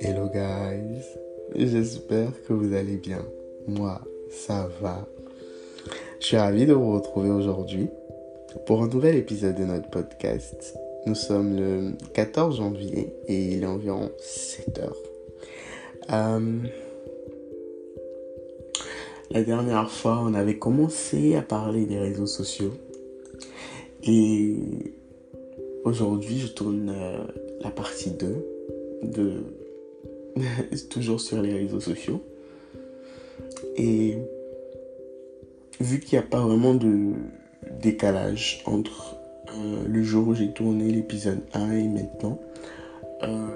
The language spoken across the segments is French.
Hello guys, j'espère que vous allez bien. Moi, ça va. Je suis ravi de vous retrouver aujourd'hui pour un nouvel épisode de notre podcast. Nous sommes le 14 janvier et il est environ 7 heures. Euh, la dernière fois, on avait commencé à parler des réseaux sociaux. Et aujourd'hui, je tourne euh, la partie 2 de toujours sur les réseaux sociaux. Et vu qu'il n'y a pas vraiment de décalage entre euh, le jour où j'ai tourné l'épisode 1 et maintenant, euh,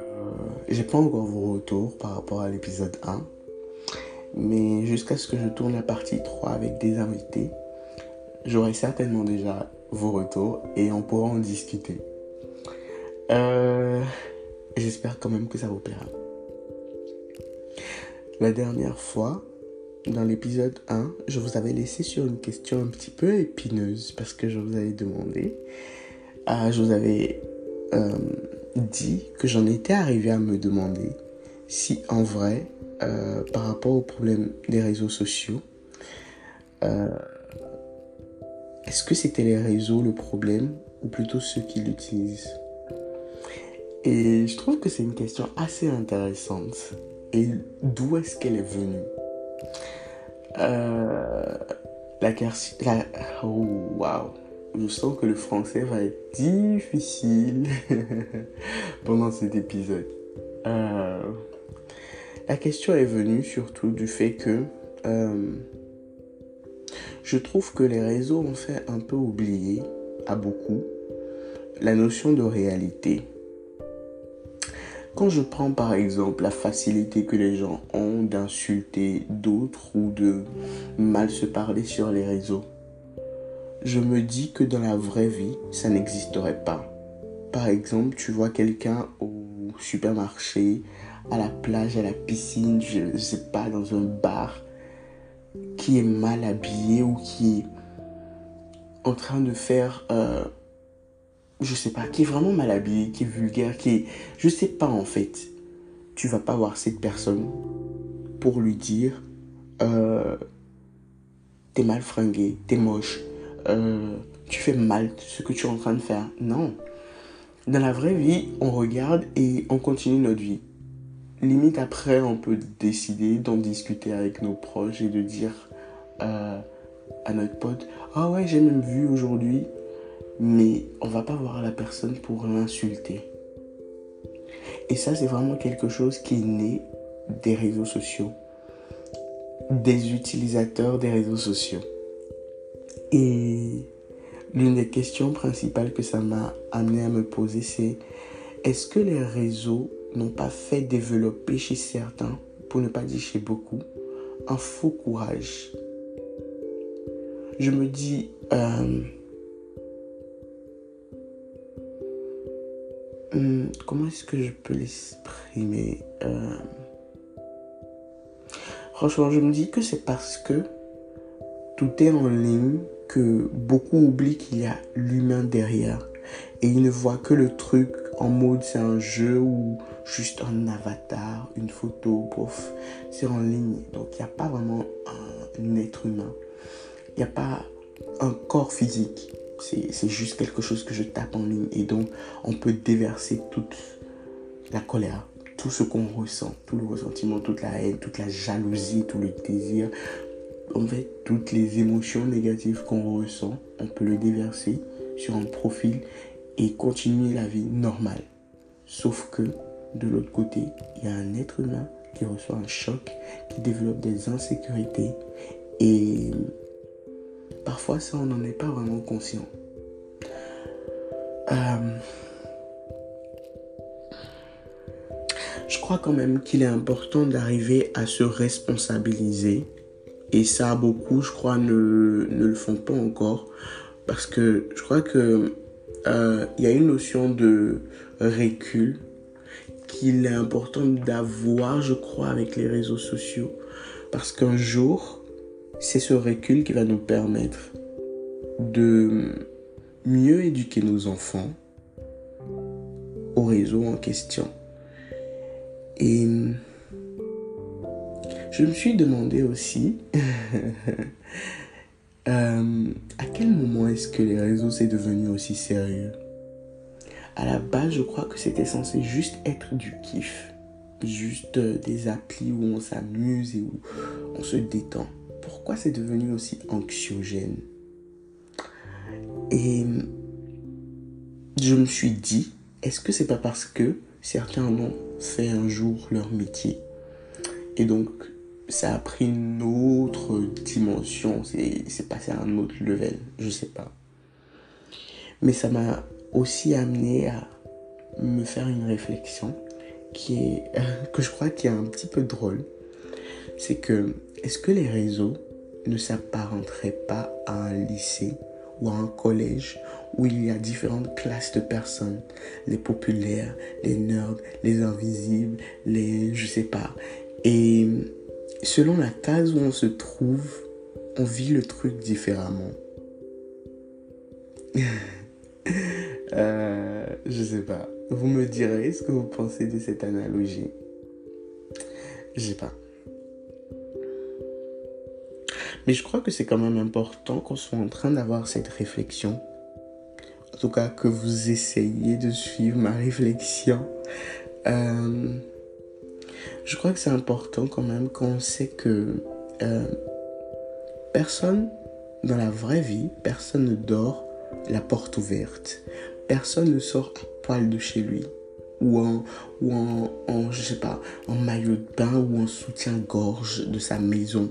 j'ai pas encore vos retours par rapport à l'épisode 1. Mais jusqu'à ce que je tourne la partie 3 avec des invités, j'aurai certainement déjà vos retours et on pourra en discuter. Euh, j'espère quand même que ça vous plaira. La dernière fois, dans l'épisode 1, je vous avais laissé sur une question un petit peu épineuse parce que je vous avais demandé, ah, je vous avais euh, dit que j'en étais arrivé à me demander si en vrai, euh, par rapport au problème des réseaux sociaux, euh, est-ce que c'était les réseaux le problème ou plutôt ceux qui l'utilisent? Et je trouve que c'est une question assez intéressante. Et d'où est-ce qu'elle est venue? Euh, La question... Oh, wow je sens que le français va être difficile pendant cet épisode. Euh, la question est venue surtout du fait que euh, je trouve que les réseaux ont fait un peu oublier à beaucoup la notion de réalité. Quand je prends par exemple la facilité que les gens ont d'insulter d'autres ou de mal se parler sur les réseaux, je me dis que dans la vraie vie, ça n'existerait pas. Par exemple, tu vois quelqu'un au supermarché, à la plage, à la piscine, je ne sais pas, dans un bar, qui est mal habillé ou qui est en train de faire, euh, je sais pas, qui est vraiment mal habillé, qui est vulgaire, qui est, je sais pas en fait. Tu vas pas voir cette personne pour lui dire, euh, t'es mal fringué, t'es moche, euh, tu fais mal ce que tu es en train de faire. Non. Dans la vraie vie, on regarde et on continue notre vie. Limite après, on peut décider d'en discuter avec nos proches et de dire euh, à notre pote, ah ouais, j'ai même vu aujourd'hui, mais on va pas voir la personne pour l'insulter. Et ça, c'est vraiment quelque chose qui est né des réseaux sociaux, des utilisateurs des réseaux sociaux. Et l'une des questions principales que ça m'a amené à me poser, c'est est-ce que les réseaux n'ont pas fait développer chez certains, pour ne pas dire chez beaucoup, un faux courage? Je me dis, euh, hmm, comment est-ce que je peux l'exprimer euh, Franchement, je me dis que c'est parce que tout est en ligne que beaucoup oublient qu'il y a l'humain derrière. Et ils ne voient que le truc en mode c'est un jeu ou juste un avatar, une photo, bof, c'est en ligne. Donc il n'y a pas vraiment un, être humain. Il n'y a pas un corps physique. C'est juste quelque chose que je tape en ligne. Et donc on peut déverser toute la colère, tout ce qu'on ressent, tout le ressentiment, toute la haine, toute la jalousie, tout le désir, en fait, toutes les émotions négatives qu'on ressent, on peut le déverser sur un profil et continuer la vie normale. Sauf que de l'autre côté, il y a un être humain qui reçoit un choc, qui développe des insécurités et parfois ça, on n'en est pas vraiment conscient. Euh, je crois quand même qu'il est important d'arriver à se responsabiliser et ça, beaucoup, je crois, ne, le font pas encore. Parce que je crois que euh, il y a une notion de recul qu'il est important d'avoir, je crois, avec les réseaux sociaux. Parce qu'un jour, c'est ce recul qui va nous permettre de mieux éduquer nos enfants, au réseau en question. Et je me suis demandé aussi euh, à quel moment est-ce que les réseaux c'est devenu aussi sérieux? À la base, je crois que c'était censé juste être du kiff, juste des applis où on s'amuse et où on se détend. Pourquoi c'est devenu aussi anxiogène Et je me suis dit, est-ce que c'est pas parce que certains en ont fait un jour leur métier et donc ça a pris une autre dimension, c'est passé à un autre level, je sais pas. Mais ça m'a aussi amené à me faire une réflexion qui est que je crois qui est un petit peu drôle. C'est que est-ce que les réseaux ne s'apparenteraient pas à un lycée ou à un collège où il y a différentes classes de personnes, les populaires, les nerds, les invisibles, les je sais pas. Et selon la case où on se trouve, on vit le truc différemment. euh, je sais pas. Vous me direz ce que vous pensez de cette analogie. Je sais pas. Mais je crois que c'est quand même important qu'on soit en train d'avoir cette réflexion. En tout cas, que vous essayiez de suivre ma réflexion. Euh, je crois que c'est important quand même qu'on sait que euh, personne dans la vraie vie, personne ne dort la porte ouverte. Personne ne sort à poil de chez lui ou en, ou pas, en maillot de bain ou en soutien-gorge de sa maison.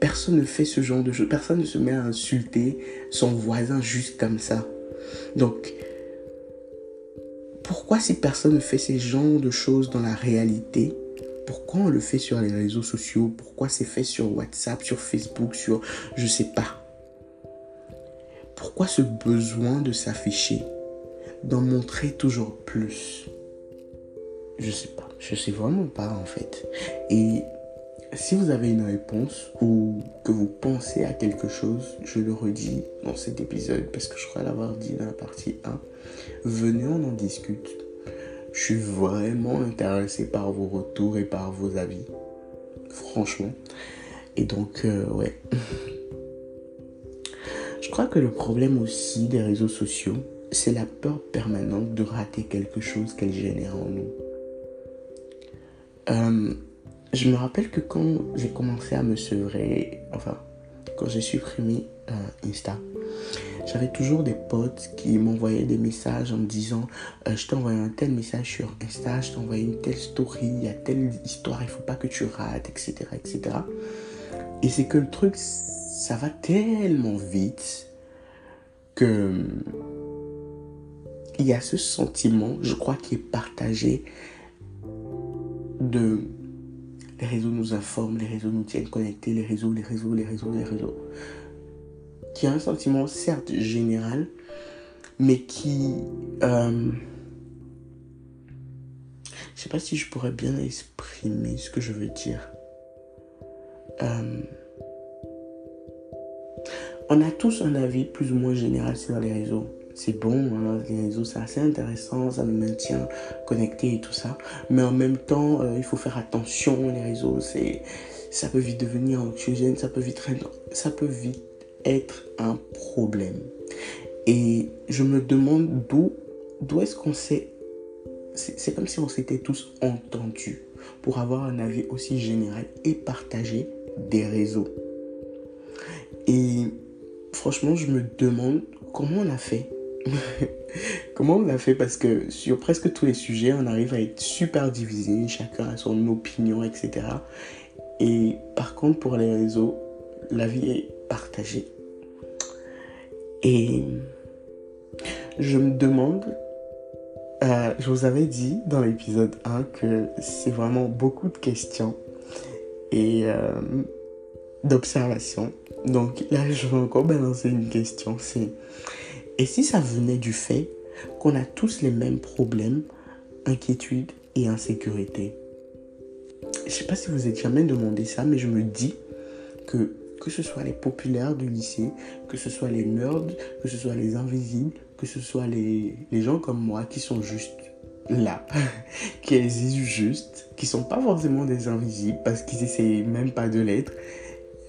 Personne ne fait ce genre de choses. Personne ne se met à insulter son voisin juste comme ça. Donc, pourquoi si personne ne fait ces genres de choses dans la réalité, pourquoi on le fait sur les réseaux sociaux? Pourquoi c'est fait sur WhatsApp, sur Facebook, sur je sais pas? Pourquoi ce besoin de s'afficher, d'en montrer toujours plus? Je sais pas, je sais vraiment pas en fait. Et si vous avez une réponse ou que vous pensez à quelque chose, je le redis dans cet épisode parce que je crois l'avoir dit dans la partie 1. Venez, on en discute. Je suis vraiment intéressé par vos retours et par vos avis. Franchement. Et donc, euh, ouais. Je crois que le problème aussi des réseaux sociaux, c'est la peur permanente de rater quelque chose qu'elle génère en nous. Euh, je me rappelle que quand j'ai commencé à me sevrer, enfin, quand j'ai supprimé euh, Insta, j'avais toujours des potes qui m'envoyaient des messages en me disant euh, Je t'ai envoyé un tel message sur Insta, je t'ai envoyé une telle story, il y a telle histoire, il faut pas que tu rates, etc. etc. Et c'est que le truc, ça va tellement vite que il y a ce sentiment, je crois, qui est partagé de les réseaux nous informent, les réseaux nous tiennent connectés, les réseaux, les réseaux, les réseaux, les réseaux. Qui a un sentiment certes général, mais qui... Euh, je sais pas si je pourrais bien exprimer ce que je veux dire. Euh, on a tous un avis plus ou moins général sur les réseaux c'est bon, hein, les réseaux c'est assez intéressant, ça nous maintient connectés et tout ça. Mais en même temps, euh, il faut faire attention, les réseaux, c'est, ça peut vite devenir anxiogène, ça peut vite, ça peut vite être un problème. Et je me demande d'où, d'où est-ce qu'on s'est, c'est comme si on s'était tous entendus pour avoir un avis aussi général et partagé des réseaux. Et franchement, je me demande comment on a fait Comment on a fait? Parce que sur presque tous les sujets, on arrive à être super divisé, chacun a son opinion, etc. Et par contre, pour les réseaux, la vie est partagée. Et je me demande, euh, je vous avais dit dans l'épisode 1 que c'est vraiment beaucoup de questions et euh, d'observations. Donc là, je vais encore balancer une question. C'est et si ça venait du fait qu'on a tous les mêmes problèmes, inquiétudes et insécurité Je ne sais pas si vous êtes jamais demandé ça, mais je me dis que que ce soit les populaires du lycée, que ce soit les nerds, que ce soit les invisibles, que ce soit les, les gens comme moi qui sont juste là, qui existent juste, qui sont pas forcément des invisibles parce qu'ils essaient même pas de l'être,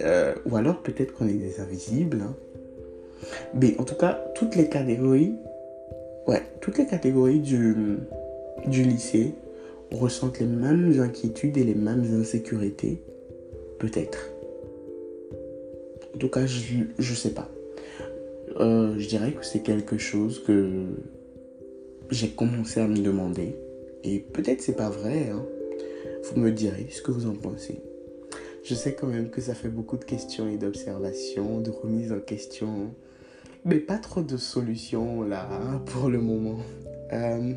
euh, ou alors peut-être qu'on est des invisibles. Hein. Mais en tout cas, toutes les catégories, ouais, toutes les catégories du, du lycée ressentent les mêmes inquiétudes et les mêmes insécurités, peut-être. En tout cas, je, je sais pas. Euh, je dirais que c'est quelque chose que j'ai commencé à me demander. Et peut-être c'est pas vrai. Hein. Vous me direz ce que vous en pensez. Je sais quand même que ça fait beaucoup de questions et d'observations, de remises en question. Mais pas trop de solutions là hein, pour le moment. Euh,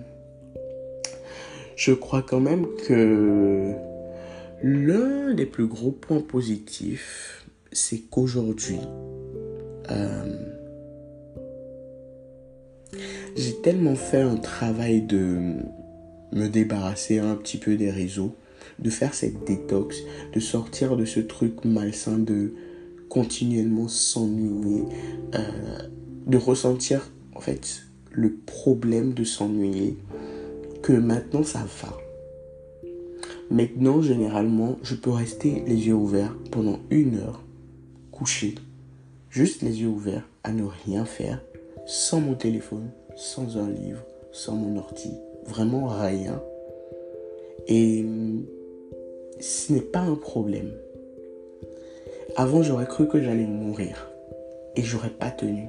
je crois quand même que l'un des plus gros points positifs, c'est qu'aujourd'hui, euh, j'ai tellement fait un travail de me débarrasser un petit peu des réseaux, de faire cette détox, de sortir de ce truc malsain de continuellement s'ennuyer, euh, de ressentir en fait le problème de s'ennuyer, que maintenant ça va. Maintenant, généralement, je peux rester les yeux ouverts pendant une heure, couché, juste les yeux ouverts, à ne rien faire, sans mon téléphone, sans un livre, sans mon ordi, vraiment rien. Et ce n'est pas un problème. Avant, j'aurais cru que j'allais mourir et j'aurais pas tenu.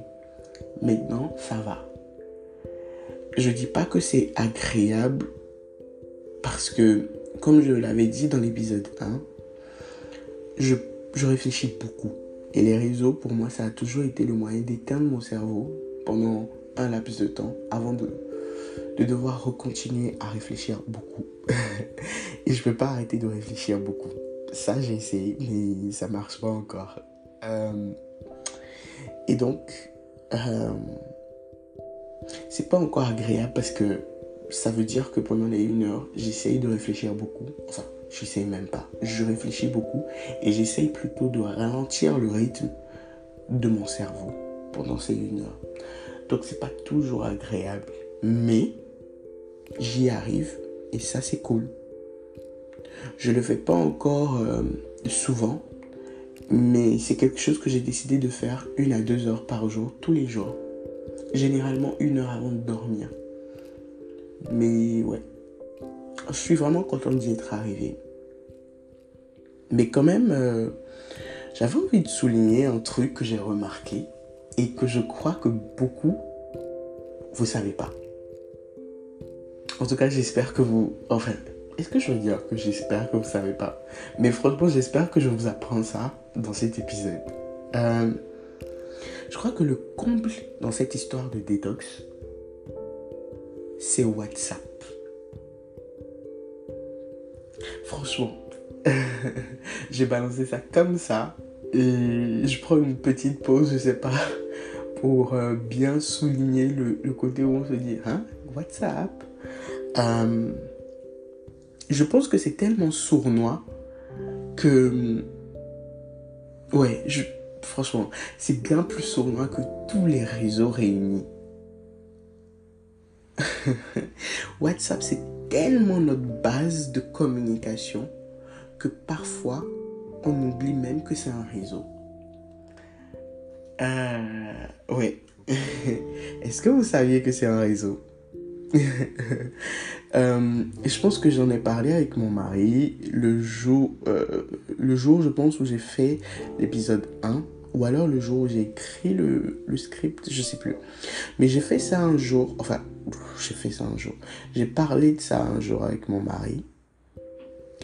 Maintenant, ça va. Je dis pas que c'est agréable parce que, comme je l'avais dit dans l'épisode 1, je, réfléchis beaucoup. Et les réseaux, pour moi, ça a toujours été le moyen d'éteindre mon cerveau pendant un laps de temps avant de, de devoir recontinuer à réfléchir beaucoup. et je peux pas arrêter de réfléchir beaucoup. Ça, j'ai essayé, mais ça marche pas encore. Euh, et donc, euh, c'est pas encore agréable parce que ça veut dire que pendant les une heure, j'essaye de réfléchir beaucoup. Enfin, j'essaye même pas. Je réfléchis beaucoup et j'essaye plutôt de ralentir le rythme de mon cerveau pendant ces une heure. Donc c'est pas toujours agréable. Mais j'y arrive et ça c'est cool. Je le fais pas encore euh, souvent, mais c'est quelque chose que j'ai décidé de faire une à deux heures par jour, tous les jours. Généralement une heure avant de dormir. Mais ouais, je suis vraiment content d'y être arrivé. Mais quand même, euh, j'avais envie de souligner un truc que j'ai remarqué et que je crois que beaucoup, vous savez pas. En tout cas, j'espère que vous... Enfin, est-ce que je veux dire que j'espère que vous savez pas? Mais franchement, j'espère que je vous apprends ça dans cet épisode. Euh, je crois que le comble dans cette histoire de détox, c'est WhatsApp. Franchement, j'ai balancé ça comme ça. Et je prends une petite pause, je sais pas pour euh, bien souligner le, côté où on se dit, hein, WhatsApp. Euh, je pense que c'est tellement sournois que, ouais, je, franchement, c'est bien plus sournois que tous les réseaux réunis. WhatsApp, c'est tellement notre base de communication que parfois, on oublie même que c'est un réseau. Euh, ouais. Est-ce que vous saviez que c'est un réseau? euh, Je pense que j'en ai parlé avec mon mari le jour, euh, le jour je pense, où j'ai fait l'épisode 1. Ou alors le jour où j'ai écrit le, le, script, je sais plus. Mais j'ai fait ça un jour. Enfin, j'ai fait ça un jour. J'ai parlé de ça un jour avec mon mari.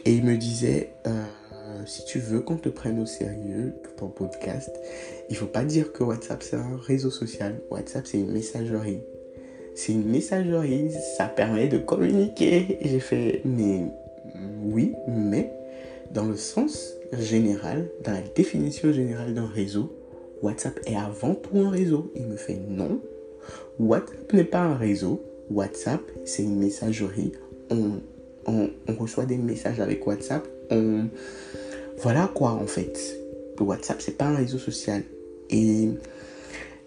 Et il me disait... Euh, si tu veux qu'on te prenne au sérieux pour ton podcast, il faut pas dire que WhatsApp c'est un réseau social. WhatsApp c'est une messagerie. C'est une messagerie, ça permet de communiquer. J'ai fait, mais oui, mais dans le sens général, dans la définition générale d'un réseau, WhatsApp est avant tout un réseau. Il me fait non. WhatsApp n'est pas un réseau. WhatsApp, c'est une messagerie. On, on, reçoit des messages avec WhatsApp. On, voilà quoi en fait. WhatsApp, c'est pas un réseau social. Et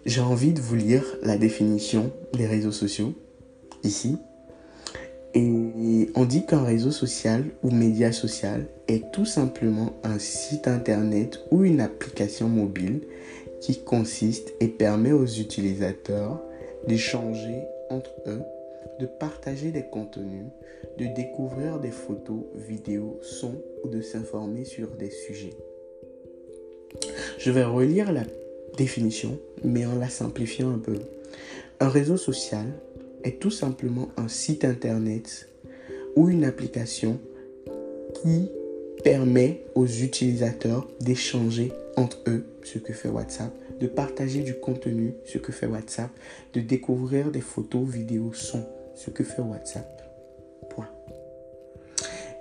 j'ai envie de vous lire la définition des réseaux sociaux ici. Et on dit qu'un réseau social ou média social est tout simplement un site internet ou une application mobile qui consiste et permet aux utilisateurs d'échanger entre eux, de partager des contenus, de découvrir des photos, vidéos, sons ou de s'informer sur des sujets. Je vais relire la définition, mais en la simplifiant un peu. Un réseau social est tout simplement un site internet ou une application qui permet aux utilisateurs d'échanger entre eux, ce que fait WhatsApp, de partager du contenu, ce que fait WhatsApp, de découvrir des photos, vidéos, sons, ce que fait WhatsApp. Point.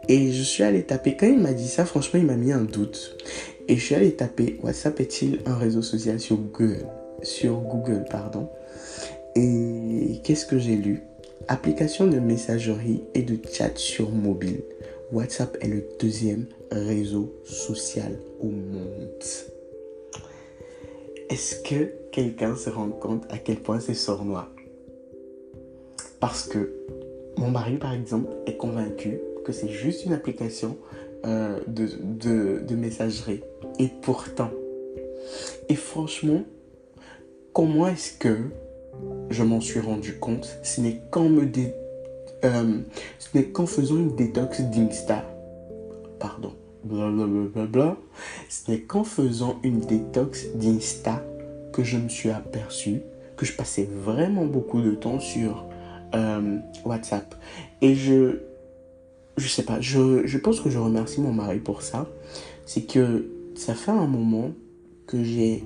Et je suis allé taper, quand il m'a dit ça, franchement, il m'a mis un doute. Et je suis allé taper WhatsApp est-il un réseau social sur Google? Sur Google, pardon. Et qu'est-ce que j'ai lu? Application de messagerie et de chat sur mobile. WhatsApp est le deuxième réseau social au monde. Est-ce que quelqu'un se rend compte à quel point c'est sournois? Parce que mon mari, par exemple, est convaincu que c'est juste une application euh, de, de, messagerie. Et pourtant, et franchement, comment est-ce que je m'en suis rendu compte? Ce n'est qu'en me euh, ce n'est qu'en faisant une détox d'Insta. Pardon. Blablabla. Ce n'est qu'en faisant une détox d'Insta que je me suis aperçu que je passais vraiment beaucoup de temps sur euh, WhatsApp. Et je, je sais pas, je, je pense que je remercie mon mari pour ça. C'est que ça fait un moment que j'ai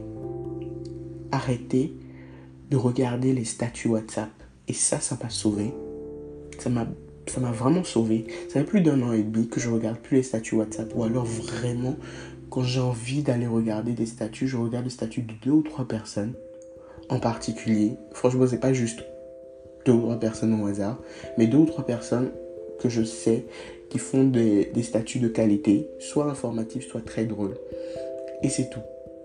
arrêté de regarder les statuts WhatsApp. Et ça, ça m'a sauvé. Ça m'a, vraiment sauvé. Ça fait plus d'un an et demi que je regarde plus les statuts WhatsApp. Ou alors vraiment, quand j'ai envie d'aller regarder des statuts, je regarde les statuts de deux ou trois personnes en particulier. Franchement, c'est pas juste deux ou trois personnes au hasard, mais deux ou trois personnes que je sais qui font des, statuts de qualité, soit informatifs, soit très drôles. Et c'est tout.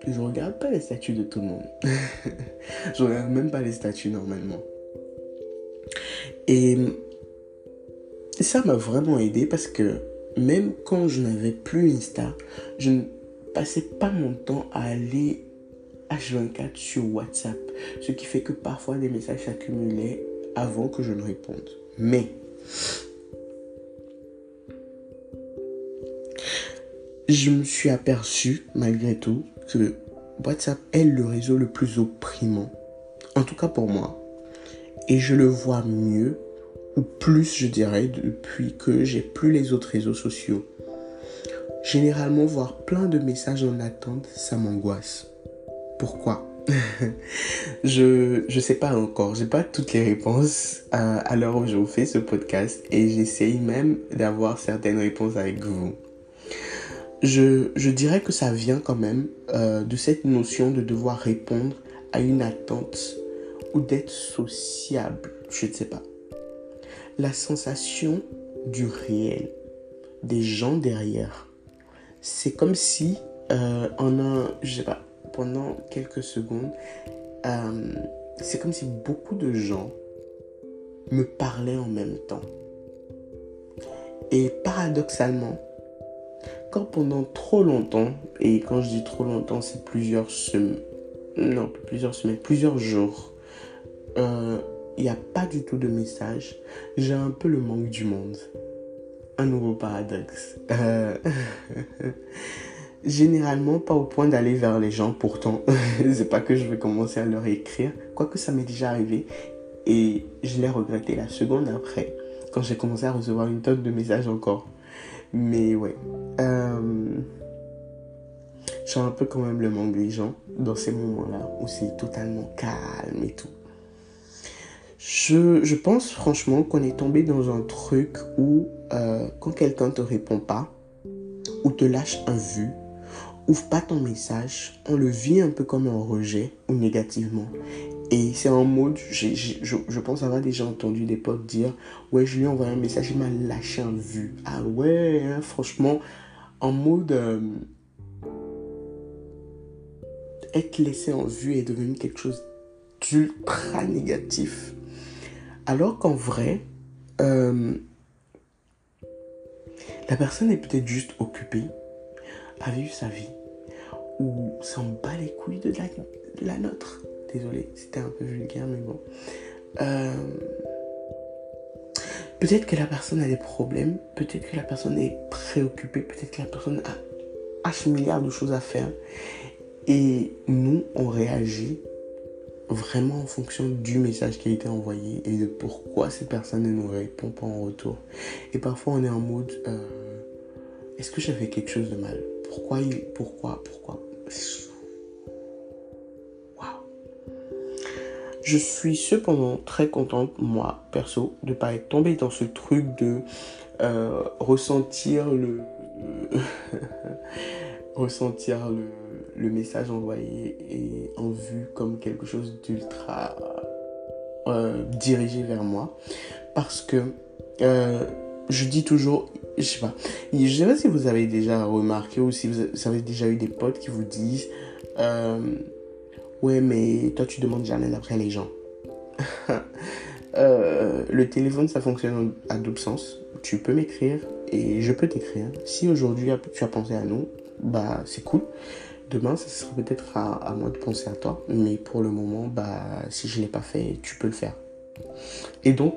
Je regarde pas les statuts de tout le monde. je regarde même pas les statuts normalement. Et ça m'a vraiment aidé parce que même quand je n'avais plus Insta, je ne passais pas mon temps à aller H24 sur WhatsApp. Ce qui fait que parfois des messages s'accumulaient avant que je ne réponde. Mais je me suis aperçu malgré tout que WhatsApp est le réseau le plus opprimant. En tout cas pour moi. Et je le vois mieux, ou plus je dirais, depuis que j'ai plus les autres réseaux sociaux. Généralement, voir plein de messages en attente, ça m'angoisse. Pourquoi? Je ne sais pas encore, j'ai pas toutes les réponses à, à l'heure où je vous fais ce podcast et j'essaye même d'avoir certaines réponses avec vous je, dirais que ça vient quand même euh, de cette notion de devoir répondre à une attente ou d'être sociable, je ne sais pas. La sensation du réel, des gens derrière. C'est comme si euh, en je sais pas, pendant quelques secondes, euh, c'est comme si beaucoup de gens me parlaient en même temps. Et paradoxalement, quand pendant trop longtemps, et quand je dis trop longtemps, c'est plusieurs semaines, non, plusieurs semaines, plusieurs jours, euh, il n'y a pas du tout de message, j'ai un peu le manque du monde. Un nouveau paradoxe. Euh, généralement, pas au point d'aller vers les gens, pourtant, c'est pas que je vais commencer à leur écrire, quoique ça m'est déjà arrivé, et je l'ai regretté la seconde après, quand j'ai commencé à recevoir une tonne de messages encore. Mais ouais. Euh, j'ai un peu quand même le manque des gens dans ces moments-là où c'est totalement calme et tout. Je, je pense franchement qu'on est tombé dans un truc où euh, quand quelqu'un te répond pas ou te lâche un vu, ouvre pas ton message, on le vit un peu comme un rejet ou négativement. Et c'est en mode, je, pense avoir déjà entendu des potes dire Ouais, je lui ai envoyé un message, il m'a lâché un vu. Ah ouais, hein, franchement, en mode. Euh, être laissé en vue est devenu quelque chose ultra négatif. Alors qu'en vrai, euh, la personne est peut-être juste occupée à vivre sa vie ou s'en bat les couilles de la, nôtre. Désolé, c'était un peu vulgaire, mais bon. Euh, peut-être que la personne a des problèmes, peut-être que la personne est préoccupée, peut-être que la personne a H milliards de choses à faire. Et nous, on réagit vraiment en fonction du message qui a été envoyé et de pourquoi cette personne ne nous répond pas en retour. Et parfois, on est en mode, euh, est-ce que j'avais quelque chose de mal? Pourquoi Pourquoi Pourquoi? Je suis cependant très contente, moi, perso, de ne pas être tombée dans ce truc de euh, ressentir le... ressentir le, message envoyé et en vue comme quelque chose d'ultra euh, dirigé vers moi. Parce que euh, je dis toujours, je sais pas, je sais pas si vous avez déjà remarqué ou si vous avez déjà eu des potes qui vous disent Ouais, mais toi, tu demandes jamais après les gens. Euh, le téléphone, ça fonctionne à double sens. Tu peux m'écrire et je peux t'écrire. Si aujourd'hui tu as pensé à nous, bah c'est cool. Demain, ça sera peut-être à, moi de penser à toi. Mais pour le moment, bah si je l'ai pas fait, tu peux le faire. Et donc,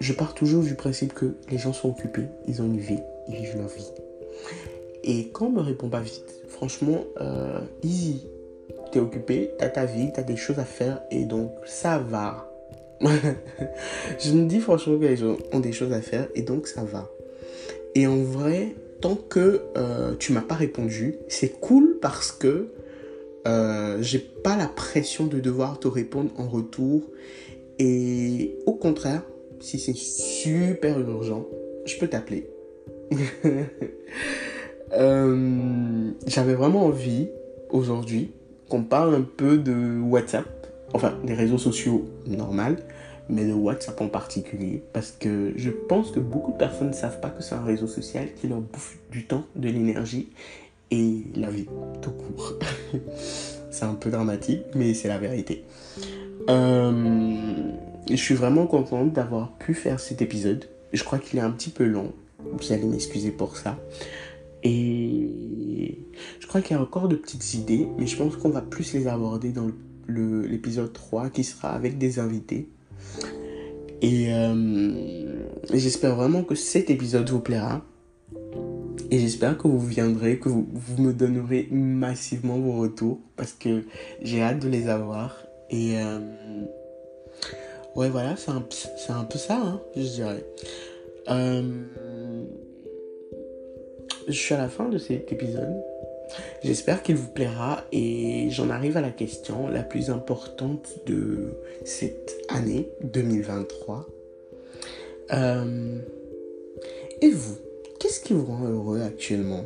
je pars toujours du principe que les gens sont occupés, ils ont une vie, ils vivent leur vie. Et quand on me répond pas vite, franchement, euh, easy tu es occupé, tu as ta vie, tu as des choses à faire et donc ça va. je me dis franchement que les gens ont des choses à faire et donc ça va. Et en vrai, tant que euh, tu m'as pas répondu, c'est cool parce que euh, j'ai pas la pression de devoir te répondre en retour. Et au contraire, si c'est super urgent, je peux t'appeler. Euh, j'avais vraiment envie aujourd'hui qu'on parle un peu de WhatsApp, enfin des réseaux sociaux normaux, mais de WhatsApp en particulier, parce que je pense que beaucoup de personnes ne savent pas que c'est un réseau social qui leur bouffe du temps, de l'énergie et la vie, tout court. c'est un peu dramatique, mais c'est la vérité. Euh, je suis vraiment contente d'avoir pu faire cet épisode. Je crois qu'il est un petit peu long. Vous allez m'excuser pour ça. Et je crois qu'il y a encore de petites idées, mais je pense qu'on va plus les aborder dans l'épisode 3 qui sera avec des invités. Et euh, j'espère vraiment que cet épisode vous plaira. Et j'espère que vous viendrez, que vous, me donnerez massivement vos retours parce que j'ai hâte de les avoir. Et euh, ouais, voilà, c'est un, un, peu ça, hein, je dirais. Euh, je suis à la fin de cet épisode. J'espère qu'il vous plaira et j'en arrive à la question la plus importante de cette année 2023. Euh, et vous, qu'est-ce qui vous rend heureux actuellement?